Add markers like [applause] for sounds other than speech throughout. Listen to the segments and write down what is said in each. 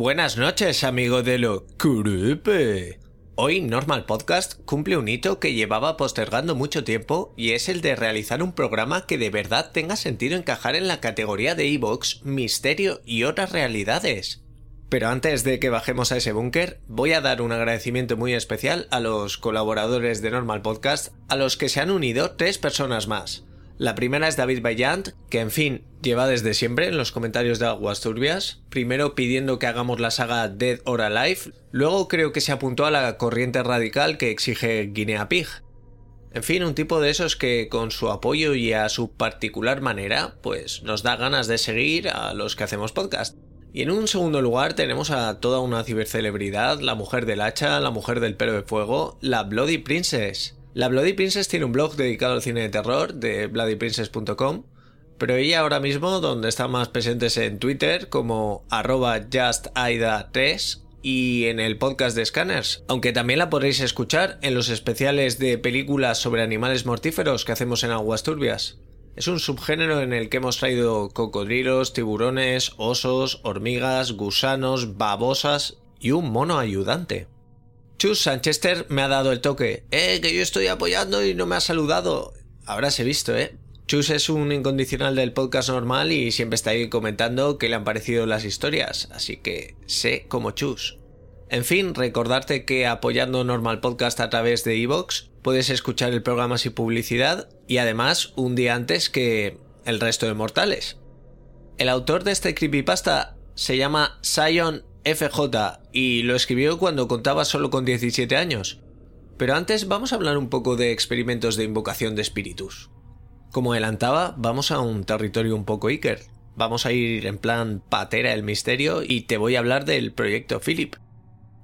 Buenas noches, amigo de lo creepy. Hoy Normal Podcast cumple un hito que llevaba postergando mucho tiempo y es el de realizar un programa que de verdad tenga sentido encajar en la categoría de Evox, misterio y otras realidades. Pero antes de que bajemos a ese búnker, voy a dar un agradecimiento muy especial a los colaboradores de Normal Podcast, a los que se han unido tres personas más. La primera es David Bayant, que en fin, lleva desde siempre en los comentarios de Aguas Turbias, primero pidiendo que hagamos la saga Dead or Alive, luego creo que se apuntó a la corriente radical que exige Guinea Pig. En fin, un tipo de esos que con su apoyo y a su particular manera, pues nos da ganas de seguir a los que hacemos podcast. Y en un segundo lugar tenemos a toda una cibercelebridad, la mujer del hacha, la mujer del pelo de fuego, la Bloody Princess. La Bloody Princess tiene un blog dedicado al cine de terror de bloodyprincess.com, pero ella ahora mismo donde está más presente es en Twitter como arroba justaida3 y en el podcast de Scanners, aunque también la podréis escuchar en los especiales de películas sobre animales mortíferos que hacemos en Aguas Turbias. Es un subgénero en el que hemos traído cocodrilos, tiburones, osos, hormigas, gusanos, babosas y un mono ayudante. Chus Sanchester me ha dado el toque. Eh, que yo estoy apoyando y no me ha saludado. Ahora visto, eh. Chus es un incondicional del podcast normal y siempre está ahí comentando qué le han parecido las historias, así que sé como Chus. En fin, recordarte que apoyando Normal Podcast a través de iVoox puedes escuchar el programa sin publicidad y además un día antes que el resto de mortales. El autor de este creepypasta se llama Sion FJ y lo escribió cuando contaba solo con 17 años. Pero antes vamos a hablar un poco de experimentos de invocación de espíritus. Como adelantaba, vamos a un territorio un poco Iker. Vamos a ir en plan patera el misterio y te voy a hablar del proyecto Philip.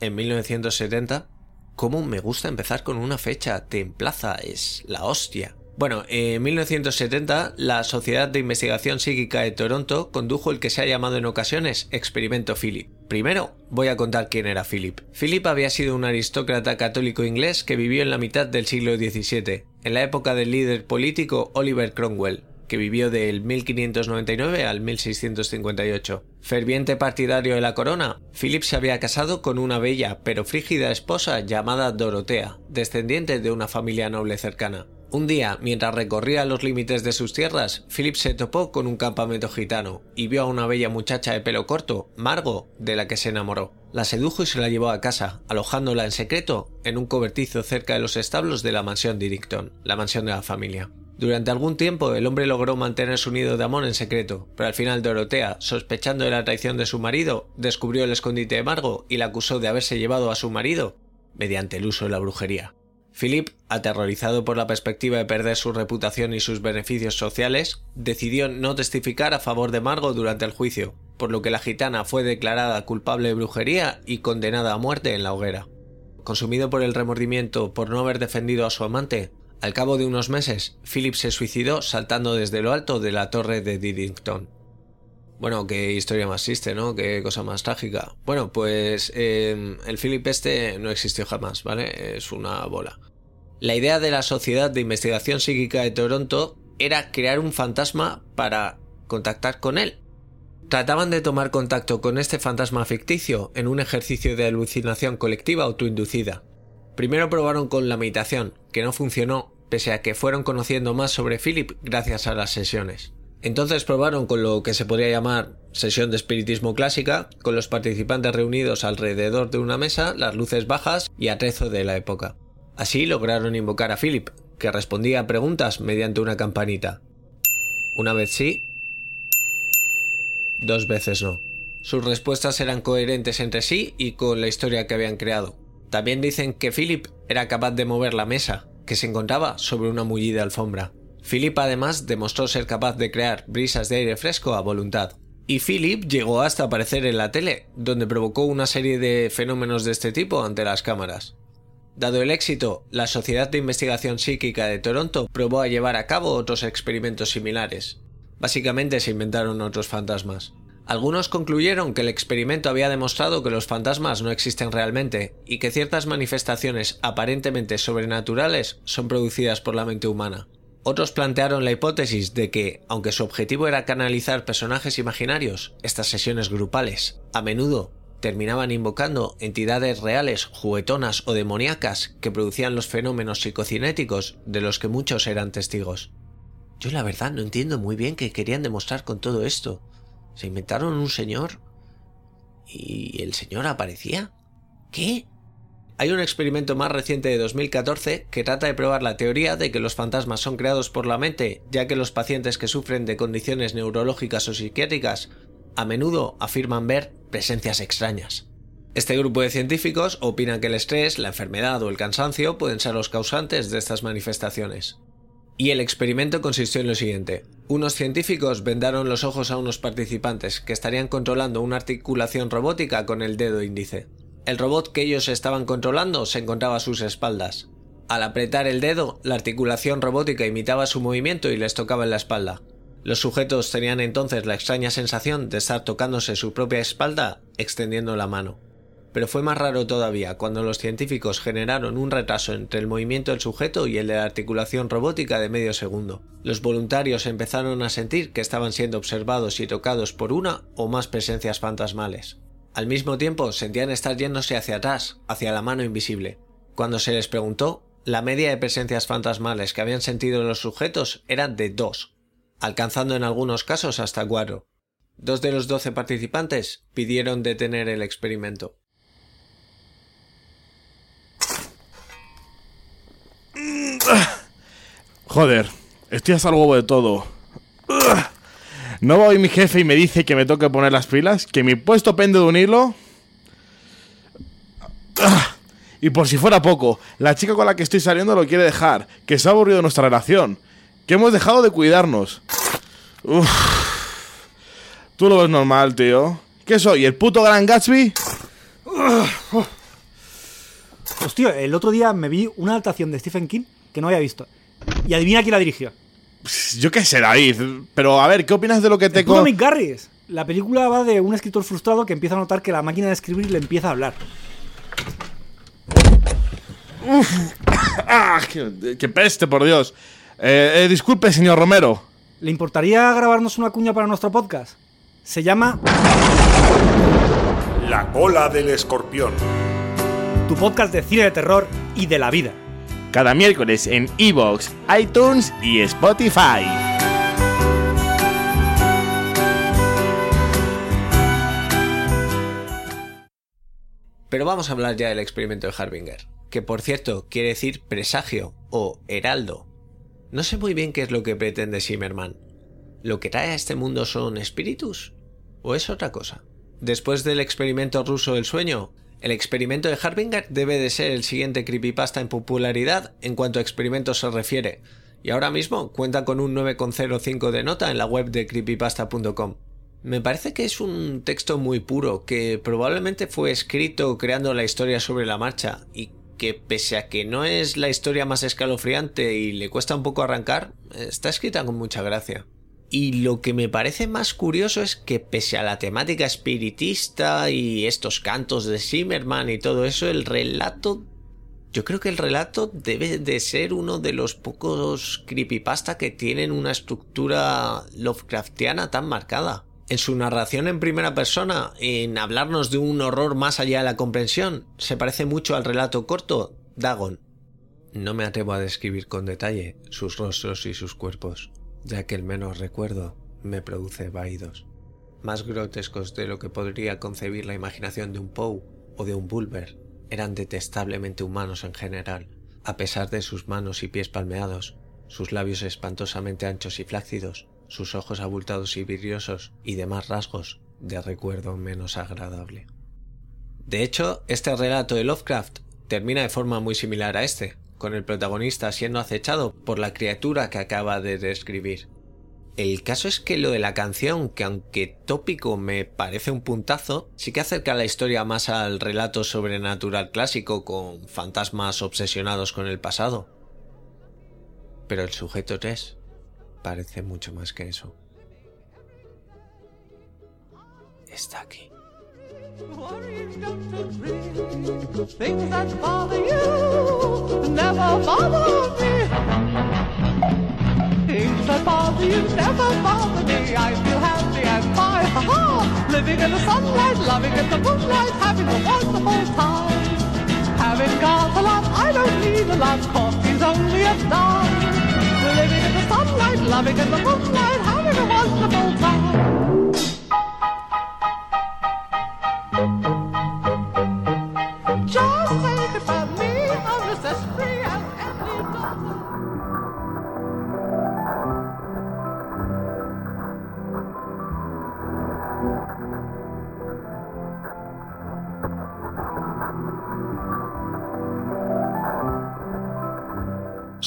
En 1970, ¿cómo me gusta empezar con una fecha? Templaza, es la hostia. Bueno, en 1970 la Sociedad de Investigación Psíquica de Toronto condujo el que se ha llamado en ocasiones Experimento Philip. Primero, voy a contar quién era Philip. Philip había sido un aristócrata católico inglés que vivió en la mitad del siglo XVII, en la época del líder político Oliver Cromwell, que vivió del 1599 al 1658. Ferviente partidario de la corona, Philip se había casado con una bella pero frígida esposa llamada Dorotea, descendiente de una familia noble cercana. Un día, mientras recorría los límites de sus tierras, Philip se topó con un campamento gitano y vio a una bella muchacha de pelo corto, Margo, de la que se enamoró. La sedujo y se la llevó a casa, alojándola en secreto en un cobertizo cerca de los establos de la mansión Diddington, la mansión de la familia. Durante algún tiempo el hombre logró mantener su nido de amor en secreto, pero al final Dorotea, sospechando de la traición de su marido, descubrió el escondite de Margo y la acusó de haberse llevado a su marido mediante el uso de la brujería. Philip, aterrorizado por la perspectiva de perder su reputación y sus beneficios sociales, decidió no testificar a favor de Margot durante el juicio, por lo que la gitana fue declarada culpable de brujería y condenada a muerte en la hoguera. Consumido por el remordimiento por no haber defendido a su amante, al cabo de unos meses, Philip se suicidó saltando desde lo alto de la torre de Diddington. Bueno, qué historia más triste, ¿no? Qué cosa más trágica. Bueno, pues eh, el Philip este no existió jamás, ¿vale? Es una bola. La idea de la Sociedad de Investigación Psíquica de Toronto era crear un fantasma para contactar con él. Trataban de tomar contacto con este fantasma ficticio en un ejercicio de alucinación colectiva autoinducida. Primero probaron con la meditación, que no funcionó, pese a que fueron conociendo más sobre Philip gracias a las sesiones. Entonces probaron con lo que se podría llamar sesión de espiritismo clásica, con los participantes reunidos alrededor de una mesa, las luces bajas y atrezo de la época. Así lograron invocar a Philip, que respondía a preguntas mediante una campanita. Una vez sí, dos veces no. Sus respuestas eran coherentes entre sí y con la historia que habían creado. También dicen que Philip era capaz de mover la mesa, que se encontraba sobre una mullida alfombra. Philip además demostró ser capaz de crear brisas de aire fresco a voluntad. Y Philip llegó hasta aparecer en la tele, donde provocó una serie de fenómenos de este tipo ante las cámaras. Dado el éxito, la Sociedad de Investigación Psíquica de Toronto probó a llevar a cabo otros experimentos similares. Básicamente se inventaron otros fantasmas. Algunos concluyeron que el experimento había demostrado que los fantasmas no existen realmente y que ciertas manifestaciones aparentemente sobrenaturales son producidas por la mente humana. Otros plantearon la hipótesis de que, aunque su objetivo era canalizar personajes imaginarios, estas sesiones grupales, a menudo terminaban invocando entidades reales, juguetonas o demoníacas que producían los fenómenos psicocinéticos de los que muchos eran testigos. Yo la verdad no entiendo muy bien qué querían demostrar con todo esto. ¿Se inventaron un señor? ¿Y el señor aparecía? ¿Qué? Hay un experimento más reciente de 2014 que trata de probar la teoría de que los fantasmas son creados por la mente, ya que los pacientes que sufren de condiciones neurológicas o psiquiátricas a menudo afirman ver presencias extrañas. Este grupo de científicos opina que el estrés, la enfermedad o el cansancio pueden ser los causantes de estas manifestaciones. Y el experimento consistió en lo siguiente. Unos científicos vendaron los ojos a unos participantes que estarían controlando una articulación robótica con el dedo índice. El robot que ellos estaban controlando se encontraba a sus espaldas. Al apretar el dedo, la articulación robótica imitaba su movimiento y les tocaba en la espalda. Los sujetos tenían entonces la extraña sensación de estar tocándose su propia espalda extendiendo la mano. Pero fue más raro todavía cuando los científicos generaron un retraso entre el movimiento del sujeto y el de la articulación robótica de medio segundo. Los voluntarios empezaron a sentir que estaban siendo observados y tocados por una o más presencias fantasmales. Al mismo tiempo sentían estar yéndose hacia atrás, hacia la mano invisible. Cuando se les preguntó, la media de presencias fantasmales que habían sentido los sujetos era de dos, alcanzando en algunos casos hasta cuatro. Dos de los doce participantes pidieron detener el experimento. Joder, estoy hasta el de todo. ¿No va hoy mi jefe y me dice que me toque poner las pilas? ¿Que mi puesto pende de un hilo? Y por si fuera poco, la chica con la que estoy saliendo lo quiere dejar, que se ha aburrido nuestra relación, que hemos dejado de cuidarnos. Tú lo ves normal, tío. ¿Qué soy, el puto Gran Gatsby? Hostia, el otro día me vi una adaptación de Stephen King que no había visto. Y adivina quién la dirigió. Yo qué sé, David. Pero a ver, ¿qué opinas de lo que te... co Mick Garris. La película va de un escritor frustrado que empieza a notar que la máquina de escribir le empieza a hablar. Uf. [coughs] ¡Ah! Qué, peste, por Dios! Eh, eh, disculpe, señor Romero. ¿Le importaría grabarnos una cuña para nuestro podcast? Se llama... La cola del escorpión. Tu podcast de cine de terror y de la vida cada miércoles en Evox, iTunes y Spotify. Pero vamos a hablar ya del experimento de Harbinger, que por cierto quiere decir presagio o heraldo. No sé muy bien qué es lo que pretende Zimmerman. ¿Lo que trae a este mundo son espíritus? ¿O es otra cosa? Después del experimento ruso del sueño, el experimento de Harbinger debe de ser el siguiente creepypasta en popularidad en cuanto a experimentos se refiere, y ahora mismo cuenta con un 9,05 de nota en la web de creepypasta.com. Me parece que es un texto muy puro, que probablemente fue escrito creando la historia sobre la marcha, y que pese a que no es la historia más escalofriante y le cuesta un poco arrancar, está escrita con mucha gracia. Y lo que me parece más curioso es que pese a la temática espiritista y estos cantos de Zimmerman y todo eso, el relato... Yo creo que el relato debe de ser uno de los pocos creepypasta que tienen una estructura Lovecraftiana tan marcada. En su narración en primera persona, en hablarnos de un horror más allá de la comprensión, se parece mucho al relato corto Dagon. No me atrevo a describir con detalle sus rostros y sus cuerpos ya que el menos recuerdo me produce vaídos, más grotescos de lo que podría concebir la imaginación de un Poe o de un Bulber, eran detestablemente humanos en general, a pesar de sus manos y pies palmeados, sus labios espantosamente anchos y flácidos, sus ojos abultados y vidriosos y demás rasgos de recuerdo menos agradable. De hecho, este relato de Lovecraft termina de forma muy similar a este, con el protagonista siendo acechado por la criatura que acaba de describir. El caso es que lo de la canción, que aunque tópico me parece un puntazo, sí que acerca la historia más al relato sobrenatural clásico con fantasmas obsesionados con el pasado. Pero el sujeto 3 parece mucho más que eso. Está aquí. Worries don't agree. Things that bother you never bother me. Things that bother you never bother me. I feel happy and fine. Ha ha! Living in the sunlight, loving in the moonlight, having a wonderful time. Having got a lot, I don't need a lot, coffee's only a dime. Living in the sunlight, loving in the moonlight, having a wonderful time.